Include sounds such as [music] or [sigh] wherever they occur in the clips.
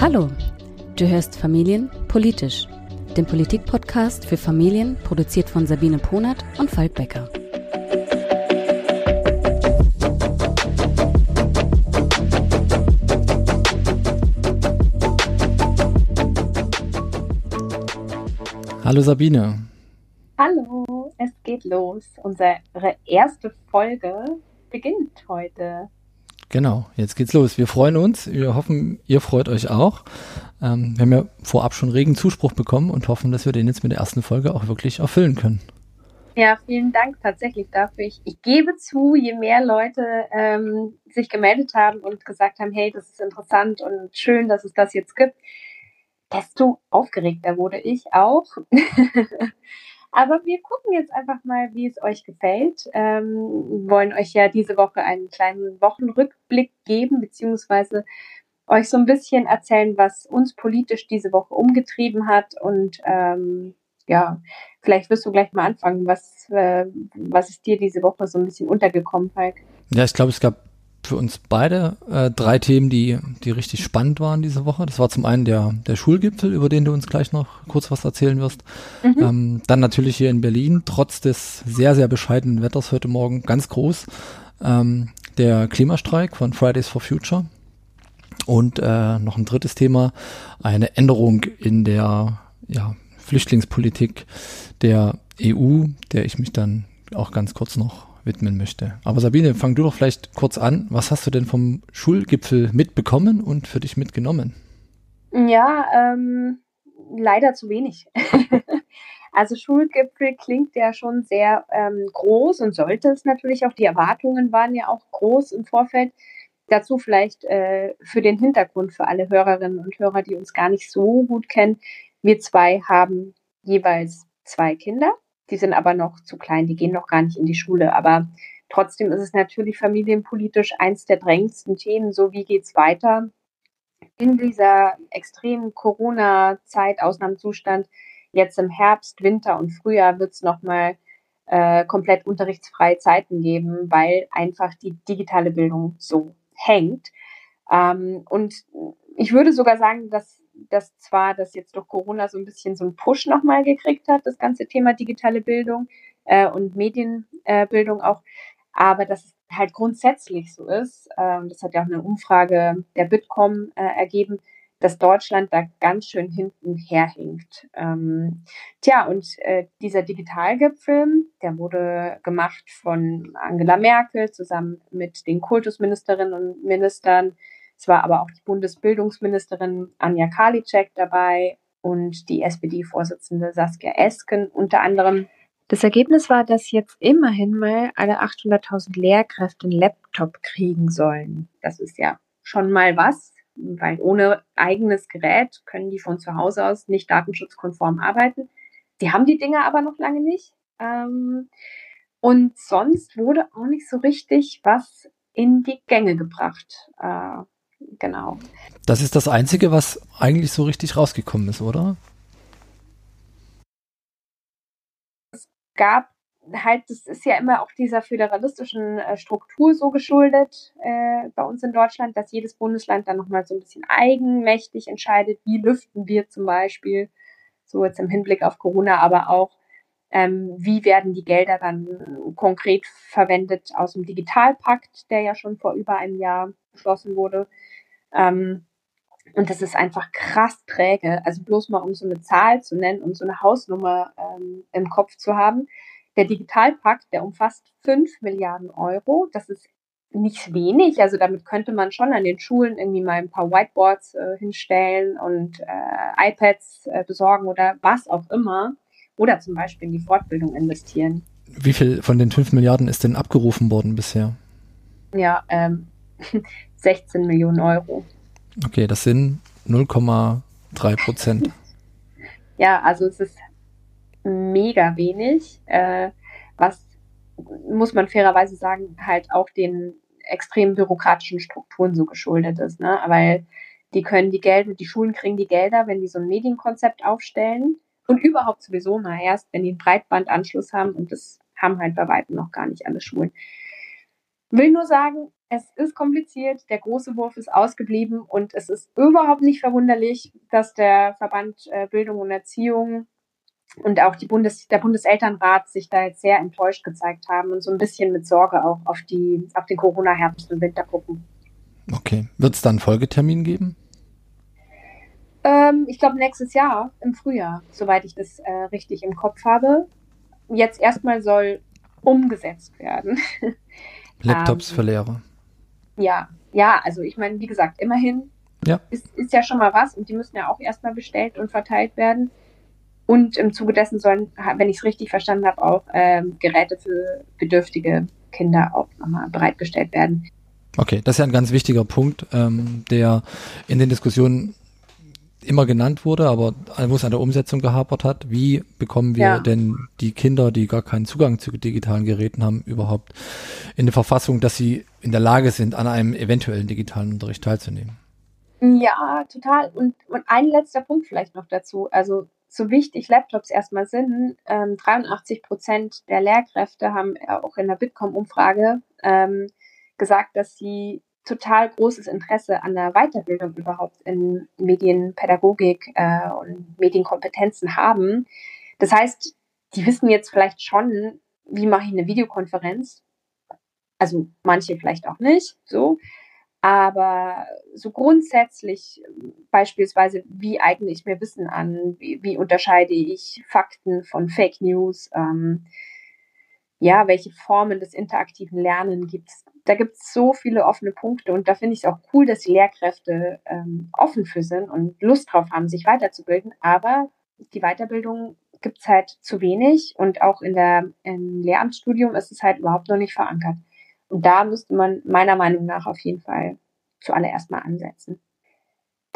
Hallo, du hörst Familien politisch, den Politikpodcast für Familien, produziert von Sabine Ponert und Falk Becker. Hallo Sabine. Hallo, es geht los. Unsere erste Folge beginnt heute. Genau, jetzt geht's los. Wir freuen uns. Wir hoffen, ihr freut euch auch. Ähm, wir haben ja vorab schon regen Zuspruch bekommen und hoffen, dass wir den jetzt mit der ersten Folge auch wirklich erfüllen können. Ja, vielen Dank tatsächlich dafür. Ich, ich gebe zu, je mehr Leute ähm, sich gemeldet haben und gesagt haben, hey, das ist interessant und schön, dass es das jetzt gibt, desto aufgeregter wurde ich auch. [laughs] Aber wir gucken jetzt einfach mal, wie es euch gefällt. Ähm, wollen euch ja diese Woche einen kleinen Wochenrückblick geben, beziehungsweise euch so ein bisschen erzählen, was uns politisch diese Woche umgetrieben hat. Und ähm, ja, vielleicht wirst du gleich mal anfangen. Was, äh, was ist dir diese Woche so ein bisschen untergekommen, Falk? Ja, ich glaube, es gab für uns beide äh, drei Themen, die, die richtig spannend waren diese Woche. Das war zum einen der, der Schulgipfel, über den du uns gleich noch kurz was erzählen wirst. Mhm. Ähm, dann natürlich hier in Berlin, trotz des sehr, sehr bescheidenen Wetters heute Morgen, ganz groß, ähm, der Klimastreik von Fridays for Future. Und äh, noch ein drittes Thema, eine Änderung in der ja, Flüchtlingspolitik der EU, der ich mich dann auch ganz kurz noch widmen möchte. Aber Sabine, fang du doch vielleicht kurz an. Was hast du denn vom Schulgipfel mitbekommen und für dich mitgenommen? Ja, ähm, leider zu wenig. [laughs] also Schulgipfel klingt ja schon sehr ähm, groß und sollte es natürlich auch. Die Erwartungen waren ja auch groß im Vorfeld. Dazu vielleicht äh, für den Hintergrund für alle Hörerinnen und Hörer, die uns gar nicht so gut kennen. Wir zwei haben jeweils zwei Kinder. Die sind aber noch zu klein, die gehen noch gar nicht in die Schule. Aber trotzdem ist es natürlich familienpolitisch eins der drängendsten Themen. So, wie geht's weiter? In dieser extremen Corona-Zeit, Ausnahmezustand, jetzt im Herbst, Winter und Frühjahr wird es nochmal äh, komplett unterrichtsfreie Zeiten geben, weil einfach die digitale Bildung so hängt. Ähm, und ich würde sogar sagen, dass dass zwar das jetzt durch Corona so ein bisschen so einen Push nochmal gekriegt hat, das ganze Thema digitale Bildung äh, und Medienbildung äh, auch, aber dass es halt grundsätzlich so ist, äh, das hat ja auch eine Umfrage der Bitkom äh, ergeben, dass Deutschland da ganz schön hinten herhinkt. Ähm, tja, und äh, dieser Digitalgipfel, der wurde gemacht von Angela Merkel zusammen mit den Kultusministerinnen und Ministern es war aber auch die Bundesbildungsministerin Anja Karliczek dabei und die SPD-Vorsitzende Saskia Esken unter anderem. Das Ergebnis war, dass jetzt immerhin mal alle 800.000 Lehrkräfte einen Laptop kriegen sollen. Das ist ja schon mal was, weil ohne eigenes Gerät können die von zu Hause aus nicht datenschutzkonform arbeiten. Die haben die Dinge aber noch lange nicht. Ähm, und sonst wurde auch nicht so richtig was in die Gänge gebracht. Genau. Das ist das Einzige, was eigentlich so richtig rausgekommen ist, oder? Es gab halt, das ist ja immer auch dieser föderalistischen äh, Struktur so geschuldet äh, bei uns in Deutschland, dass jedes Bundesland dann nochmal so ein bisschen eigenmächtig entscheidet, wie lüften wir zum Beispiel, so jetzt im Hinblick auf Corona, aber auch, ähm, wie werden die Gelder dann konkret verwendet aus dem Digitalpakt, der ja schon vor über einem Jahr beschlossen wurde. Ähm, und das ist einfach krass träge. Also bloß mal um so eine Zahl zu nennen, um so eine Hausnummer ähm, im Kopf zu haben. Der Digitalpakt, der umfasst 5 Milliarden Euro. Das ist nicht wenig. Also damit könnte man schon an den Schulen irgendwie mal ein paar Whiteboards äh, hinstellen und äh, iPads äh, besorgen oder was auch immer. Oder zum Beispiel in die Fortbildung investieren. Wie viel von den 5 Milliarden ist denn abgerufen worden bisher? Ja, ähm, [laughs] 16 Millionen Euro. Okay, das sind 0,3 Prozent. [laughs] ja, also es ist mega wenig, äh, was muss man fairerweise sagen, halt auch den extrem bürokratischen Strukturen so geschuldet ist, ne? Weil die können die Gelder, die Schulen kriegen die Gelder, wenn die so ein Medienkonzept aufstellen und überhaupt sowieso mal erst, wenn die einen Breitbandanschluss haben und das haben halt bei weitem noch gar nicht alle Schulen. Will nur sagen, es ist kompliziert, der große Wurf ist ausgeblieben und es ist überhaupt nicht verwunderlich, dass der Verband äh, Bildung und Erziehung und auch die Bundes, der Bundeselternrat sich da jetzt sehr enttäuscht gezeigt haben und so ein bisschen mit Sorge auch auf, die, auf den Corona-Herbst und Winter gucken. Okay. Wird es dann einen Folgetermin geben? Ähm, ich glaube nächstes Jahr im Frühjahr, soweit ich das äh, richtig im Kopf habe. Jetzt erstmal soll umgesetzt werden. [laughs] Laptops ähm, für Lehrer. Ja, ja, also ich meine, wie gesagt, immerhin ja. Ist, ist ja schon mal was und die müssen ja auch erstmal bestellt und verteilt werden. Und im Zuge dessen sollen, wenn ich es richtig verstanden habe, auch ähm, Geräte für bedürftige Kinder auch nochmal bereitgestellt werden. Okay, das ist ja ein ganz wichtiger Punkt, ähm, der in den Diskussionen immer genannt wurde, aber wo es an der Umsetzung gehapert hat. Wie bekommen wir ja. denn die Kinder, die gar keinen Zugang zu digitalen Geräten haben, überhaupt in eine Verfassung, dass sie in der Lage sind, an einem eventuellen digitalen Unterricht teilzunehmen? Ja, total. Und, und ein letzter Punkt vielleicht noch dazu. Also so wichtig Laptops erstmal sind, ähm, 83 Prozent der Lehrkräfte haben auch in der Bitkom-Umfrage ähm, gesagt, dass sie total großes Interesse an der Weiterbildung überhaupt in Medienpädagogik äh, und Medienkompetenzen haben. Das heißt, die wissen jetzt vielleicht schon, wie mache ich eine Videokonferenz. Also manche vielleicht auch nicht, so. Aber so grundsätzlich beispielsweise, wie eigne ich mir Wissen an? Wie, wie unterscheide ich Fakten von Fake News? Ähm, ja, welche Formen des interaktiven Lernens gibt es? Da gibt es so viele offene Punkte und da finde ich es auch cool, dass die Lehrkräfte ähm, offen für sind und Lust drauf haben, sich weiterzubilden. Aber die Weiterbildung gibt es halt zu wenig und auch in der, im Lehramtsstudium ist es halt überhaupt noch nicht verankert. Und da müsste man meiner Meinung nach auf jeden Fall zuallererst mal ansetzen.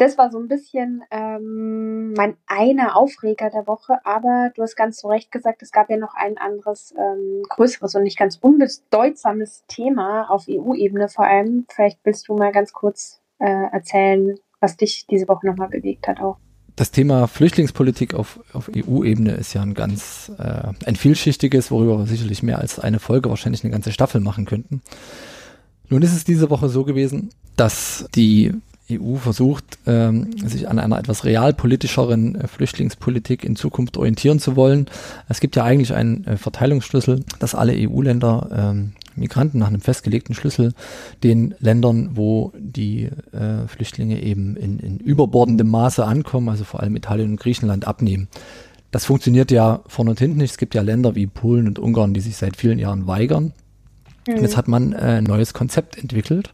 Das war so ein bisschen ähm, mein einer Aufreger der Woche, aber du hast ganz zu Recht gesagt, es gab ja noch ein anderes, ähm, größeres und nicht ganz unbedeutsames Thema auf EU-Ebene vor allem. Vielleicht willst du mal ganz kurz äh, erzählen, was dich diese Woche nochmal bewegt hat auch das Thema Flüchtlingspolitik auf, auf EU-Ebene ist ja ein ganz äh, ein vielschichtiges, worüber wir sicherlich mehr als eine Folge, wahrscheinlich eine ganze Staffel machen könnten. Nun ist es diese Woche so gewesen, dass die EU versucht, ähm, sich an einer etwas realpolitischeren äh, Flüchtlingspolitik in Zukunft orientieren zu wollen. Es gibt ja eigentlich einen äh, Verteilungsschlüssel, dass alle EU-Länder ähm, Migranten nach einem festgelegten Schlüssel den Ländern, wo die äh, Flüchtlinge eben in, in überbordendem Maße ankommen, also vor allem Italien und Griechenland, abnehmen. Das funktioniert ja vorne und hinten nicht. Es gibt ja Länder wie Polen und Ungarn, die sich seit vielen Jahren weigern. Mhm. Jetzt hat man äh, ein neues Konzept entwickelt,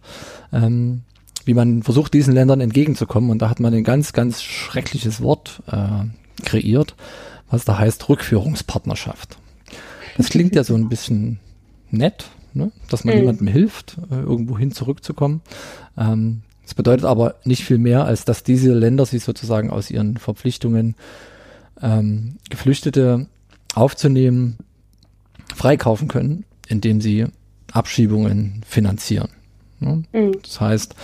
ähm, wie man versucht, diesen Ländern entgegenzukommen. Und da hat man ein ganz, ganz schreckliches Wort äh, kreiert, was da heißt Rückführungspartnerschaft. Das klingt ja so ein bisschen nett, ne? dass man mhm. jemandem hilft, äh, irgendwo hin zurückzukommen. Ähm, das bedeutet aber nicht viel mehr, als dass diese Länder sich sozusagen aus ihren Verpflichtungen ähm, Geflüchtete aufzunehmen freikaufen können, indem sie Abschiebungen finanzieren. Ne? Mhm. Das heißt,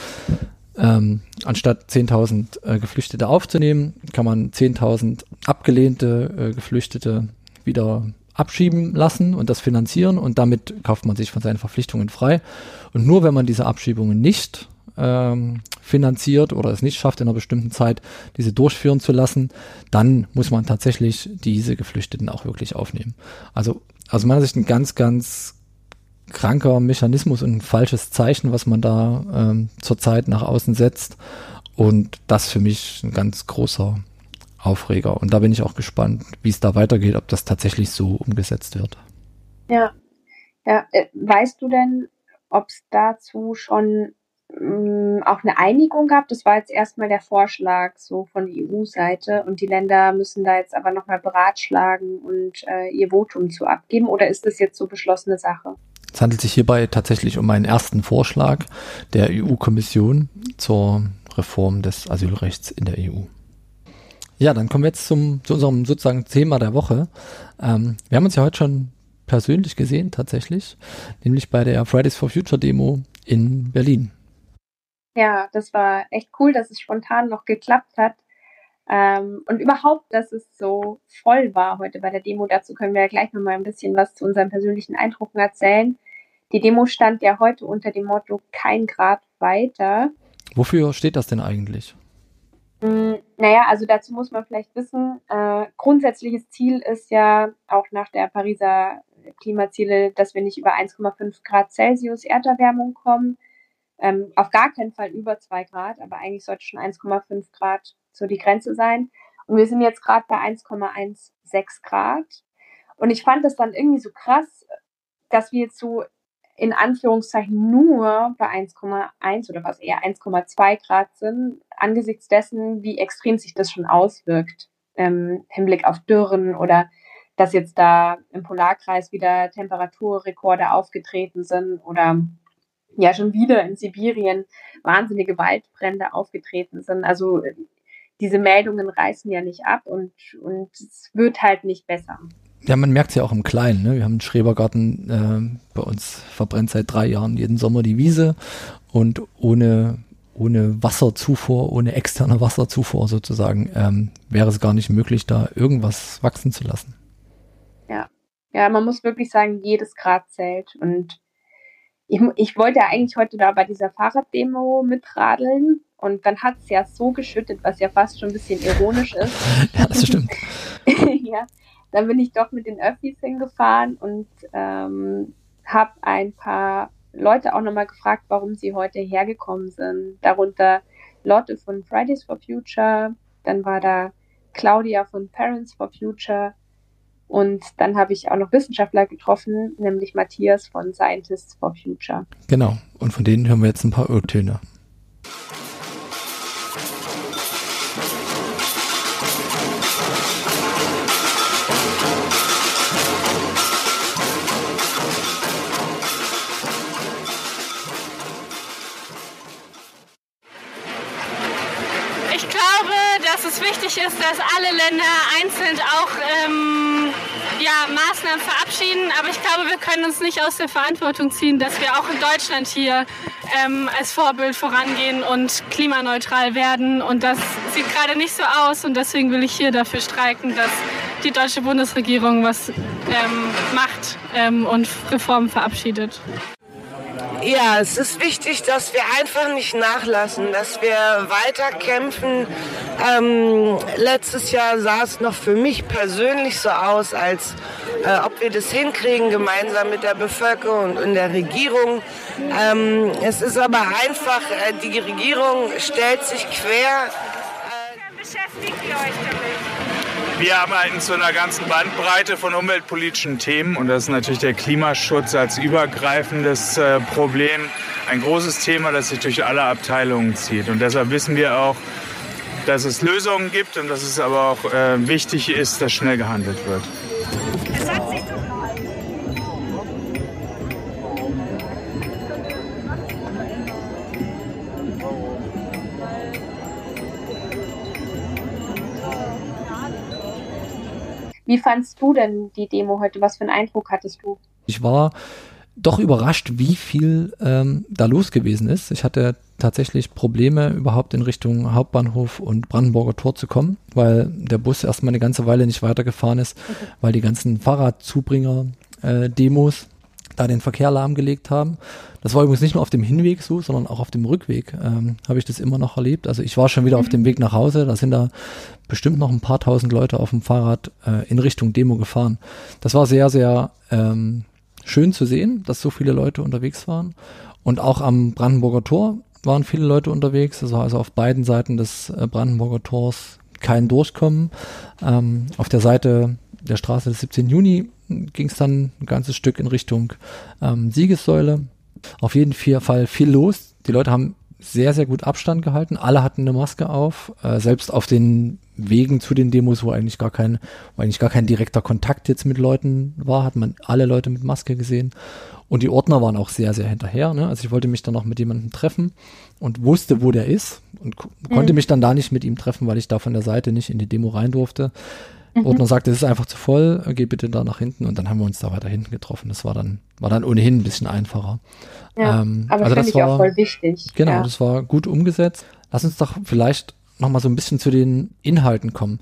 ähm, anstatt 10.000 äh, Geflüchtete aufzunehmen, kann man 10.000 abgelehnte äh, Geflüchtete wieder abschieben lassen und das finanzieren und damit kauft man sich von seinen Verpflichtungen frei. Und nur wenn man diese Abschiebungen nicht ähm, finanziert oder es nicht schafft, in einer bestimmten Zeit diese durchführen zu lassen, dann muss man tatsächlich diese Geflüchteten auch wirklich aufnehmen. Also aus meiner Sicht ein ganz, ganz kranker Mechanismus und ein falsches Zeichen, was man da ähm, zurzeit nach außen setzt. Und das für mich ein ganz großer Aufreger. Und da bin ich auch gespannt, wie es da weitergeht, ob das tatsächlich so umgesetzt wird. Ja, ja. Äh, weißt du denn, ob es dazu schon mh, mm, auch eine Einigung gab? Das war jetzt erstmal der Vorschlag so von der EU-Seite und die Länder müssen da jetzt aber nochmal beratschlagen und äh, ihr Votum zu abgeben oder ist das jetzt so beschlossene Sache? Es handelt sich hierbei tatsächlich um einen ersten Vorschlag der EU-Kommission zur Reform des Asylrechts in der EU. Ja, dann kommen wir jetzt zum, zu unserem sozusagen Thema der Woche. Ähm, wir haben uns ja heute schon persönlich gesehen, tatsächlich, nämlich bei der Fridays for Future Demo in Berlin. Ja, das war echt cool, dass es spontan noch geklappt hat. Ähm, und überhaupt, dass es so voll war heute bei der Demo. Dazu können wir ja gleich nochmal ein bisschen was zu unseren persönlichen Eindrücken erzählen. Die Demo stand ja heute unter dem Motto kein Grad weiter. Wofür steht das denn eigentlich? Mm, naja, also dazu muss man vielleicht wissen, äh, grundsätzliches Ziel ist ja auch nach der Pariser Klimaziele, dass wir nicht über 1,5 Grad Celsius Erderwärmung kommen. Ähm, auf gar keinen Fall über 2 Grad, aber eigentlich sollte schon 1,5 Grad so die Grenze sein. Und wir sind jetzt gerade bei 1,16 Grad. Und ich fand das dann irgendwie so krass, dass wir jetzt so in Anführungszeichen nur bei 1,1 oder was eher 1,2 Grad sind, angesichts dessen, wie extrem sich das schon auswirkt im Hinblick auf Dürren oder dass jetzt da im Polarkreis wieder Temperaturrekorde aufgetreten sind oder ja schon wieder in Sibirien wahnsinnige Waldbrände aufgetreten sind. Also diese Meldungen reißen ja nicht ab und, und es wird halt nicht besser. Ja, man merkt es ja auch im Kleinen. Ne? Wir haben einen Schrebergarten, äh, bei uns verbrennt seit drei Jahren jeden Sommer die Wiese und ohne, ohne Wasserzufuhr, ohne externe Wasserzufuhr sozusagen, ähm, wäre es gar nicht möglich, da irgendwas wachsen zu lassen. Ja, ja, man muss wirklich sagen, jedes Grad zählt und ich, ich wollte ja eigentlich heute da bei dieser Fahrraddemo mitradeln und dann hat es ja so geschüttet, was ja fast schon ein bisschen ironisch ist. [laughs] ja, das stimmt. [laughs] ja, dann bin ich doch mit den Öffis hingefahren und ähm, habe ein paar Leute auch nochmal gefragt, warum sie heute hergekommen sind. Darunter Lotte von Fridays for Future, dann war da Claudia von Parents for Future und dann habe ich auch noch Wissenschaftler getroffen, nämlich Matthias von Scientists for Future. Genau, und von denen hören wir jetzt ein paar Urtöne. Wichtig ist, dass alle Länder einzeln auch ähm, ja, Maßnahmen verabschieden. Aber ich glaube, wir können uns nicht aus der Verantwortung ziehen, dass wir auch in Deutschland hier ähm, als Vorbild vorangehen und klimaneutral werden. Und das sieht gerade nicht so aus. Und deswegen will ich hier dafür streiken, dass die deutsche Bundesregierung was ähm, macht ähm, und Reformen verabschiedet. Ja, es ist wichtig, dass wir einfach nicht nachlassen, dass wir weiter kämpfen. Ähm, letztes Jahr sah es noch für mich persönlich so aus, als äh, ob wir das hinkriegen, gemeinsam mit der Bevölkerung und der Regierung. Ähm, es ist aber einfach, äh, die Regierung stellt sich quer. Äh, beschäftigt ihr euch damit? Wir arbeiten zu einer ganzen Bandbreite von umweltpolitischen Themen und das ist natürlich der Klimaschutz als übergreifendes äh, Problem ein großes Thema, das sich durch alle Abteilungen zieht. Und deshalb wissen wir auch, dass es Lösungen gibt und dass es aber auch äh, wichtig ist, dass schnell gehandelt wird. Wie fandst du denn die Demo heute? Was für einen Eindruck hattest du? Ich war doch überrascht, wie viel ähm, da los gewesen ist. Ich hatte tatsächlich Probleme, überhaupt in Richtung Hauptbahnhof und Brandenburger Tor zu kommen, weil der Bus erstmal eine ganze Weile nicht weitergefahren ist, okay. weil die ganzen Fahrradzubringer-Demos äh, da den Verkehr lahmgelegt haben. Das war übrigens nicht nur auf dem Hinweg so, sondern auch auf dem Rückweg ähm, habe ich das immer noch erlebt. Also ich war schon wieder mhm. auf dem Weg nach Hause, da sind da bestimmt noch ein paar tausend Leute auf dem Fahrrad äh, in Richtung Demo gefahren. Das war sehr, sehr ähm, schön zu sehen, dass so viele Leute unterwegs waren. Und auch am Brandenburger Tor waren viele Leute unterwegs. War also auf beiden Seiten des äh, Brandenburger Tors kein Durchkommen. Ähm, auf der Seite der Straße des 17. Juni ging es dann ein ganzes Stück in Richtung ähm, Siegessäule. Auf jeden Fall viel los. Die Leute haben sehr, sehr gut Abstand gehalten. Alle hatten eine Maske auf. Äh, selbst auf den Wegen zu den Demos, wo eigentlich gar kein, wo eigentlich gar kein direkter Kontakt jetzt mit Leuten war, hat man alle Leute mit Maske gesehen. Und die Ordner waren auch sehr, sehr hinterher. Ne? Also ich wollte mich dann noch mit jemandem treffen und wusste, wo der ist und mhm. konnte mich dann da nicht mit ihm treffen, weil ich da von der Seite nicht in die Demo rein durfte. Mhm. Ordner sagte, es ist einfach zu voll, geh bitte da nach hinten und dann haben wir uns da weiter hinten getroffen. Das war dann, war dann ohnehin ein bisschen einfacher. Ja, ähm, aber also das finde ich war, auch voll wichtig. Genau, ja. das war gut umgesetzt. Lass uns doch vielleicht nochmal so ein bisschen zu den Inhalten kommen.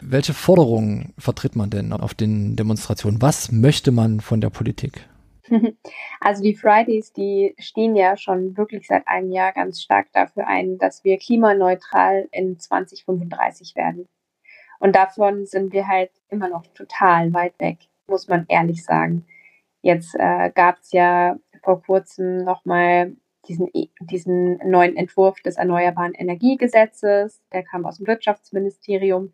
Welche Forderungen vertritt man denn auf den Demonstrationen? Was möchte man von der Politik? [laughs] Also die Fridays, die stehen ja schon wirklich seit einem Jahr ganz stark dafür ein, dass wir klimaneutral in 2035 werden. Und davon sind wir halt immer noch total weit weg, muss man ehrlich sagen. Jetzt äh, gab es ja vor kurzem nochmal diesen, diesen neuen Entwurf des Erneuerbaren Energiegesetzes, der kam aus dem Wirtschaftsministerium.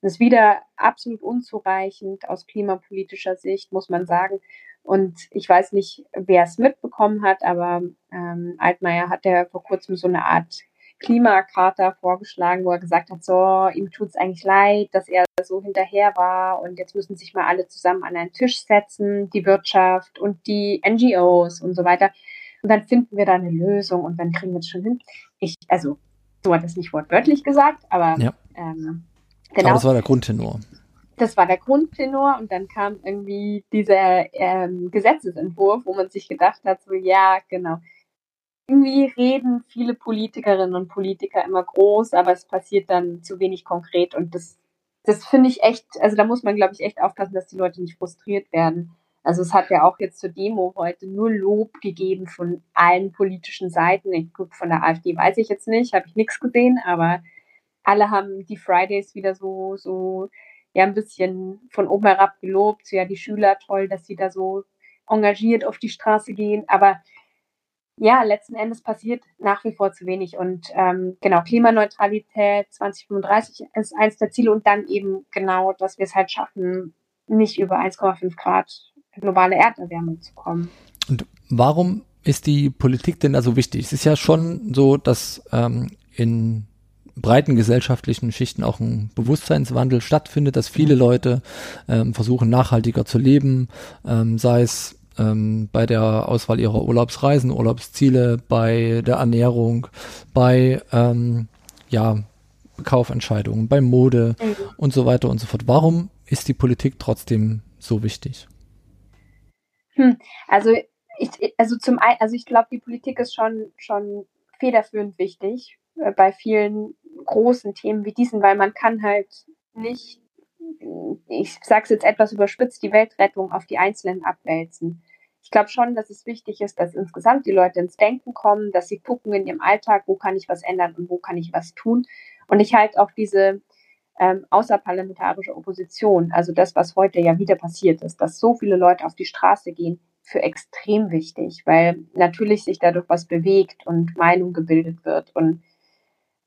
Das ist wieder absolut unzureichend aus klimapolitischer Sicht, muss man sagen. Und ich weiß nicht, wer es mitbekommen hat, aber ähm, Altmaier hat ja vor kurzem so eine Art Klimakater vorgeschlagen, wo er gesagt hat, so, ihm tut es eigentlich leid, dass er so hinterher war und jetzt müssen sich mal alle zusammen an einen Tisch setzen, die Wirtschaft und die NGOs und so weiter. Und dann finden wir da eine Lösung und dann kriegen wir es schon hin. Ich, also, so hat es nicht wortwörtlich gesagt, aber ja. ähm, genau. Aber das war der Grundtenor das war der Grundtenor und dann kam irgendwie dieser ähm, Gesetzesentwurf, wo man sich gedacht hat, so ja, genau. Irgendwie reden viele Politikerinnen und Politiker immer groß, aber es passiert dann zu wenig konkret und das, das finde ich echt, also da muss man, glaube ich, echt aufpassen, dass die Leute nicht frustriert werden. Also es hat ja auch jetzt zur Demo heute nur Lob gegeben von allen politischen Seiten. Ich, gut, von der AfD weiß ich jetzt nicht, habe ich nichts gesehen, aber alle haben die Fridays wieder so, so ja ein bisschen von oben herab gelobt, ja, die Schüler toll, dass sie da so engagiert auf die Straße gehen, aber ja, letzten Endes passiert nach wie vor zu wenig. Und ähm, genau, Klimaneutralität 2035 ist eins der Ziele und dann eben genau, dass wir es halt schaffen, nicht über 1,5 Grad globale Erderwärmung zu kommen. Und warum ist die Politik denn da so wichtig? Es ist ja schon so, dass ähm, in breiten gesellschaftlichen Schichten auch ein Bewusstseinswandel stattfindet, dass viele Leute ähm, versuchen nachhaltiger zu leben, ähm, sei es ähm, bei der Auswahl ihrer Urlaubsreisen, Urlaubsziele, bei der Ernährung, bei ähm, ja, Kaufentscheidungen, bei Mode mhm. und so weiter und so fort. Warum ist die Politik trotzdem so wichtig? Hm, also ich, also zum einen, also ich glaube, die Politik ist schon schon federführend wichtig äh, bei vielen großen Themen wie diesen, weil man kann halt nicht, ich sage es jetzt etwas überspitzt, die Weltrettung auf die Einzelnen abwälzen. Ich glaube schon, dass es wichtig ist, dass insgesamt die Leute ins Denken kommen, dass sie gucken in ihrem Alltag, wo kann ich was ändern und wo kann ich was tun. Und ich halte auch diese ähm, außerparlamentarische Opposition, also das, was heute ja wieder passiert ist, dass so viele Leute auf die Straße gehen, für extrem wichtig, weil natürlich sich dadurch was bewegt und Meinung gebildet wird und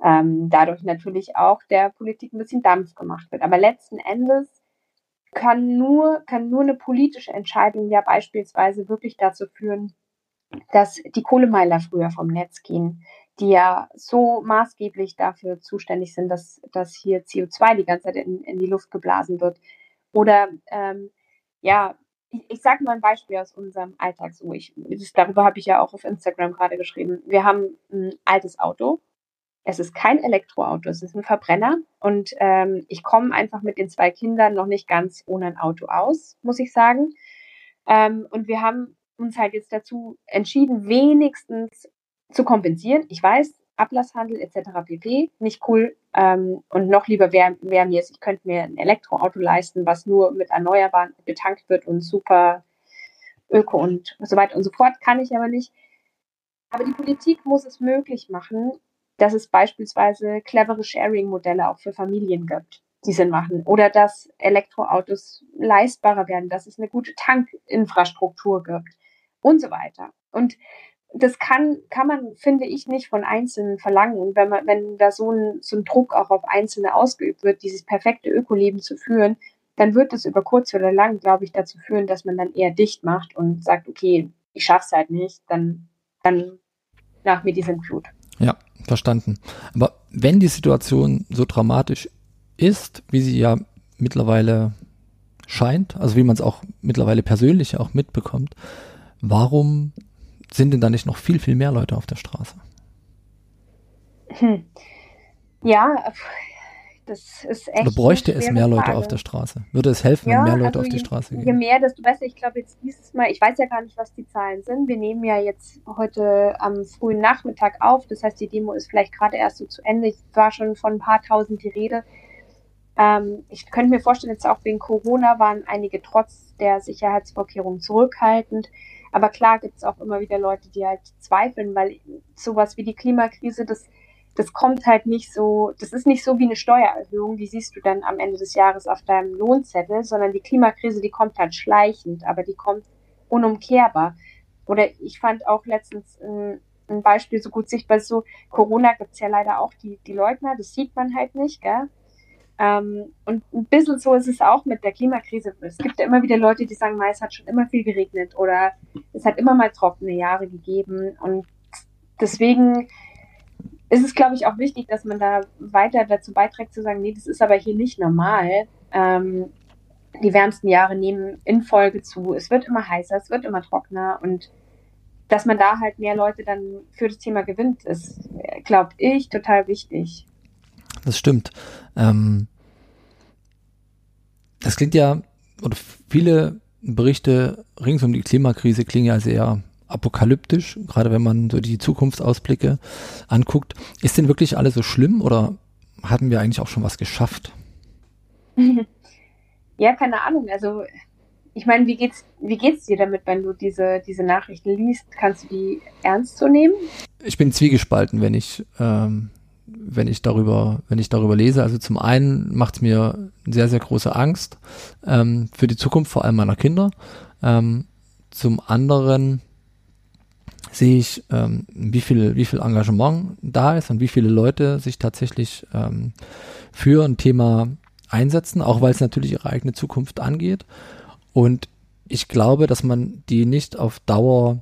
ähm, dadurch natürlich auch der Politik ein bisschen Dampf gemacht wird. Aber letzten Endes kann nur, kann nur eine politische Entscheidung ja beispielsweise wirklich dazu führen, dass die Kohlemeiler früher vom Netz gehen, die ja so maßgeblich dafür zuständig sind, dass, dass hier CO2 die ganze Zeit in, in die Luft geblasen wird. Oder ähm, ja, ich, ich sage mal ein Beispiel aus unserem Alltag so. Ich, das, darüber habe ich ja auch auf Instagram gerade geschrieben. Wir haben ein altes Auto, es ist kein Elektroauto, es ist ein Verbrenner. Und ähm, ich komme einfach mit den zwei Kindern noch nicht ganz ohne ein Auto aus, muss ich sagen. Ähm, und wir haben uns halt jetzt dazu entschieden, wenigstens zu kompensieren. Ich weiß, Ablasshandel etc. pp. nicht cool. Ähm, und noch lieber wäre wär mir es, ich könnte mir ein Elektroauto leisten, was nur mit Erneuerbaren betankt wird und super öko und so weiter und so fort. Kann ich aber nicht. Aber die Politik muss es möglich machen, dass es beispielsweise clevere Sharing-Modelle auch für Familien gibt, die Sinn machen. Oder dass Elektroautos leistbarer werden, dass es eine gute Tankinfrastruktur gibt und so weiter. Und das kann, kann man, finde ich, nicht von Einzelnen verlangen. Und wenn man, wenn da so ein, so ein Druck auch auf Einzelne ausgeübt wird, dieses perfekte Ökoleben zu führen, dann wird es über kurz oder lang, glaube ich, dazu führen, dass man dann eher dicht macht und sagt, okay, ich schaff's halt nicht, dann, dann nach mir die Sintflut. Ja, verstanden. Aber wenn die Situation so dramatisch ist, wie sie ja mittlerweile scheint, also wie man es auch mittlerweile persönlich auch mitbekommt, warum sind denn da nicht noch viel, viel mehr Leute auf der Straße? Hm. Ja, das ist echt. Oder bräuchte es mehr Leute Frage. auf der Straße? Würde es helfen, ja, wenn mehr Leute also auf die Straße je, gehen? Je mehr, desto besser. Ich glaube, jetzt dieses Mal, ich weiß ja gar nicht, was die Zahlen sind. Wir nehmen ja jetzt heute am frühen Nachmittag auf. Das heißt, die Demo ist vielleicht gerade erst so zu Ende. Ich war schon von ein paar tausend die Rede. Ähm, ich könnte mir vorstellen, jetzt auch wegen Corona waren einige trotz der Sicherheitsvorkehrungen zurückhaltend. Aber klar gibt es auch immer wieder Leute, die halt zweifeln, weil sowas wie die Klimakrise, das, das kommt halt nicht so, das ist nicht so wie eine Steuererhöhung, die siehst du dann am Ende des Jahres auf deinem Lohnzettel, sondern die Klimakrise, die kommt halt schleichend, aber die kommt unumkehrbar. Oder ich fand auch letztens ein, ein Beispiel so gut sichtbar, so Corona gibt's ja leider auch die, die Leugner, das sieht man halt nicht, gell? Ähm, und ein bisschen so ist es auch mit der Klimakrise. Es gibt ja immer wieder Leute, die sagen, es hat schon immer viel geregnet oder es hat immer mal trockene Jahre gegeben. Und deswegen ist es, glaube ich, auch wichtig, dass man da weiter dazu beiträgt zu sagen, nee, das ist aber hier nicht normal. Ähm, die wärmsten Jahre nehmen in Folge zu. Es wird immer heißer, es wird immer trockener und dass man da halt mehr Leute dann für das Thema gewinnt, ist, glaube ich, total wichtig. Das stimmt. Ähm, das klingt ja, oder viele Berichte rings um die Klimakrise klingen ja sehr apokalyptisch, gerade wenn man so die Zukunftsausblicke anguckt. Ist denn wirklich alles so schlimm oder haben wir eigentlich auch schon was geschafft? [laughs] Ja, keine Ahnung. Also ich meine, wie geht's, wie geht's dir damit, wenn du diese, diese Nachrichten liest? Kannst du die ernst so nehmen? Ich bin zwiegespalten, wenn ich ähm, wenn ich darüber, wenn ich darüber lese. Also zum einen macht es mir sehr, sehr große Angst ähm, für die Zukunft, vor allem meiner Kinder. Ähm, zum anderen sehe ich, ähm, wie viel, wie viel Engagement da ist und wie viele Leute sich tatsächlich ähm, für ein Thema einsetzen, auch weil es natürlich ihre eigene Zukunft angeht. Und ich glaube, dass man die nicht auf Dauer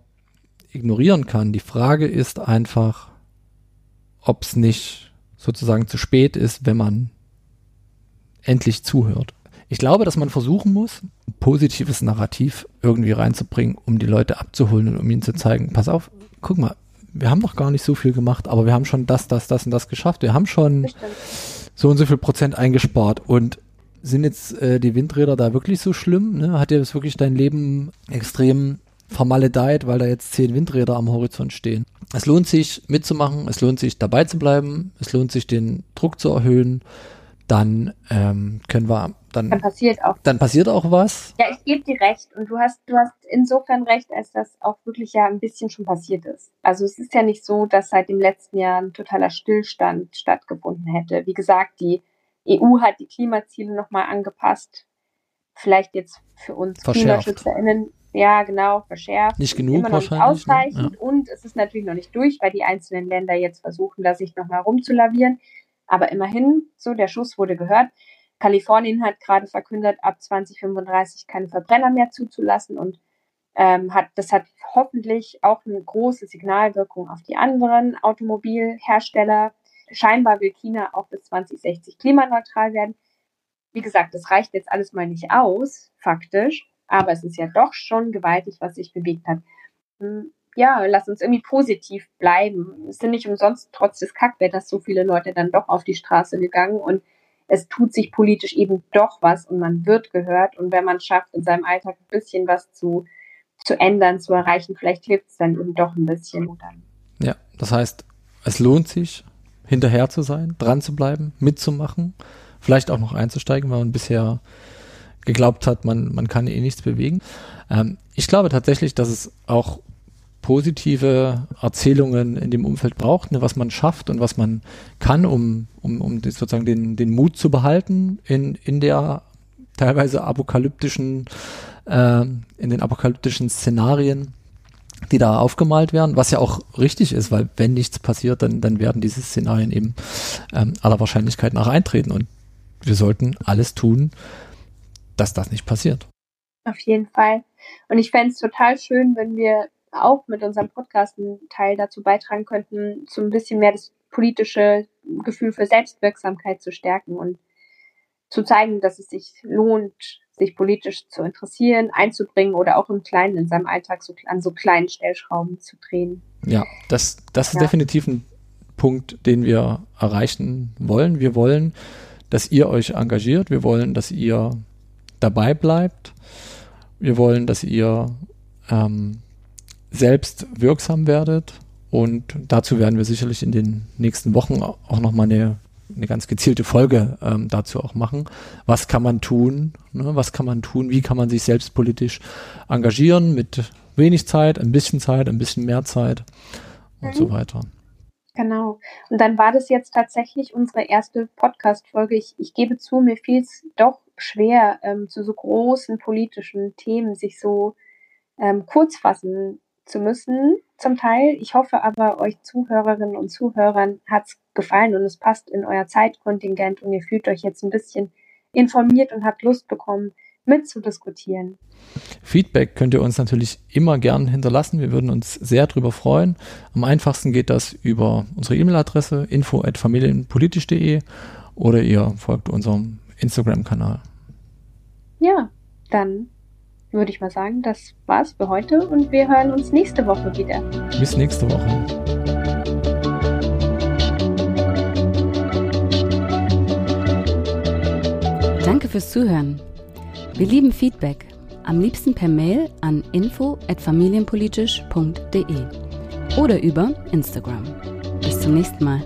ignorieren kann. Die Frage ist einfach, ob es nicht sozusagen zu spät ist, wenn man endlich zuhört. Ich glaube, dass man versuchen muss, ein positives Narrativ irgendwie reinzubringen, um die Leute abzuholen und um ihnen zu zeigen, pass auf, guck mal, wir haben noch gar nicht so viel gemacht, aber wir haben schon das, das, das und das geschafft. Wir haben schon so und so viel Prozent eingespart und sind jetzt äh, die Windräder da wirklich so schlimm? Ne? Hat dir das wirklich dein Leben extrem vermaledeit, weil da jetzt zehn Windräder am Horizont stehen? Es lohnt sich mitzumachen, es lohnt sich dabei zu bleiben, es lohnt sich den Druck zu erhöhen. Dann ähm, können wir dann, dann passiert auch dann passiert auch was. Ja, ich gebe dir recht und du hast du hast insofern recht, als das auch wirklich ja ein bisschen schon passiert ist. Also es ist ja nicht so, dass seit dem letzten Jahr ein totaler Stillstand stattgefunden hätte. Wie gesagt, die EU hat die Klimaziele nochmal angepasst. Vielleicht jetzt für uns KlimaschützerInnen ja, genau, verschärft. Nicht genug immer noch nicht wahrscheinlich. Ne? Ausreichend ja. und es ist natürlich noch nicht durch, weil die einzelnen Länder jetzt versuchen, da sich nochmal rumzulavieren. Aber immerhin, so, der Schuss wurde gehört. Kalifornien hat gerade verkündet, ab 2035 keine Verbrenner mehr zuzulassen und ähm, hat, das hat hoffentlich auch eine große Signalwirkung auf die anderen Automobilhersteller. Scheinbar will China auch bis 2060 klimaneutral werden. Wie gesagt, das reicht jetzt alles mal nicht aus, faktisch. Aber es ist ja doch schon gewaltig, was sich bewegt hat. Hm, ja, lass uns irgendwie positiv bleiben. Es sind nicht umsonst trotz des Kackwetters so viele Leute dann doch auf die Straße gegangen und es tut sich politisch eben doch was und man wird gehört. Und wenn man schafft, in seinem Alltag ein bisschen was zu, zu ändern, zu erreichen, vielleicht hilft es dann eben doch ein bisschen. Ja, das heißt, es lohnt sich, hinterher zu sein, dran zu bleiben, mitzumachen, vielleicht auch noch einzusteigen, weil man bisher geglaubt hat, man, man kann eh nichts bewegen. Ähm, ich glaube tatsächlich, dass es auch positive Erzählungen in dem Umfeld braucht, ne, was man schafft und was man kann, um, um, um sozusagen den, den Mut zu behalten in, in der teilweise apokalyptischen, äh, in den apokalyptischen Szenarien, die da aufgemalt werden, was ja auch richtig ist, weil wenn nichts passiert, dann, dann werden diese Szenarien eben ähm, aller Wahrscheinlichkeit nach eintreten und wir sollten alles tun, dass das nicht passiert. Auf jeden Fall. Und ich fände es total schön, wenn wir auch mit unserem Podcast einen Teil dazu beitragen könnten, so ein bisschen mehr das politische Gefühl für Selbstwirksamkeit zu stärken und zu zeigen, dass es sich lohnt, sich politisch zu interessieren, einzubringen oder auch im Kleinen in seinem Alltag so, an so kleinen Stellschrauben zu drehen. Ja, das, das ist ja. definitiv ein Punkt, den wir erreichen wollen. Wir wollen, dass ihr euch engagiert. Wir wollen, dass ihr dabei bleibt. Wir wollen, dass ihr ähm, selbst wirksam werdet und dazu werden wir sicherlich in den nächsten Wochen auch nochmal eine eine ganz gezielte Folge ähm, dazu auch machen. Was kann man tun? Ne? Was kann man tun? Wie kann man sich selbst politisch engagieren mit wenig Zeit, ein bisschen Zeit, ein bisschen mehr Zeit und mhm. so weiter. Genau. Und dann war das jetzt tatsächlich unsere erste Podcast-Folge. Ich, ich gebe zu, mir fiel es doch schwer, ähm, zu so großen politischen Themen sich so ähm, kurz fassen zu müssen, zum Teil. Ich hoffe aber, euch Zuhörerinnen und Zuhörern hat es gefallen und es passt in euer Zeitkontingent und ihr fühlt euch jetzt ein bisschen informiert und habt Lust bekommen, mitzudiskutieren. Feedback könnt ihr uns natürlich immer gern hinterlassen. Wir würden uns sehr darüber freuen. Am einfachsten geht das über unsere E-Mail-Adresse info@familienpolitisch.de oder ihr folgt unserem Instagram-Kanal. Ja, dann würde ich mal sagen, das war's für heute und wir hören uns nächste Woche wieder. Bis nächste Woche. Danke fürs Zuhören. Wir lieben Feedback. Am liebsten per Mail an info@familienpolitisch.de oder über Instagram. Bis zum nächsten Mal.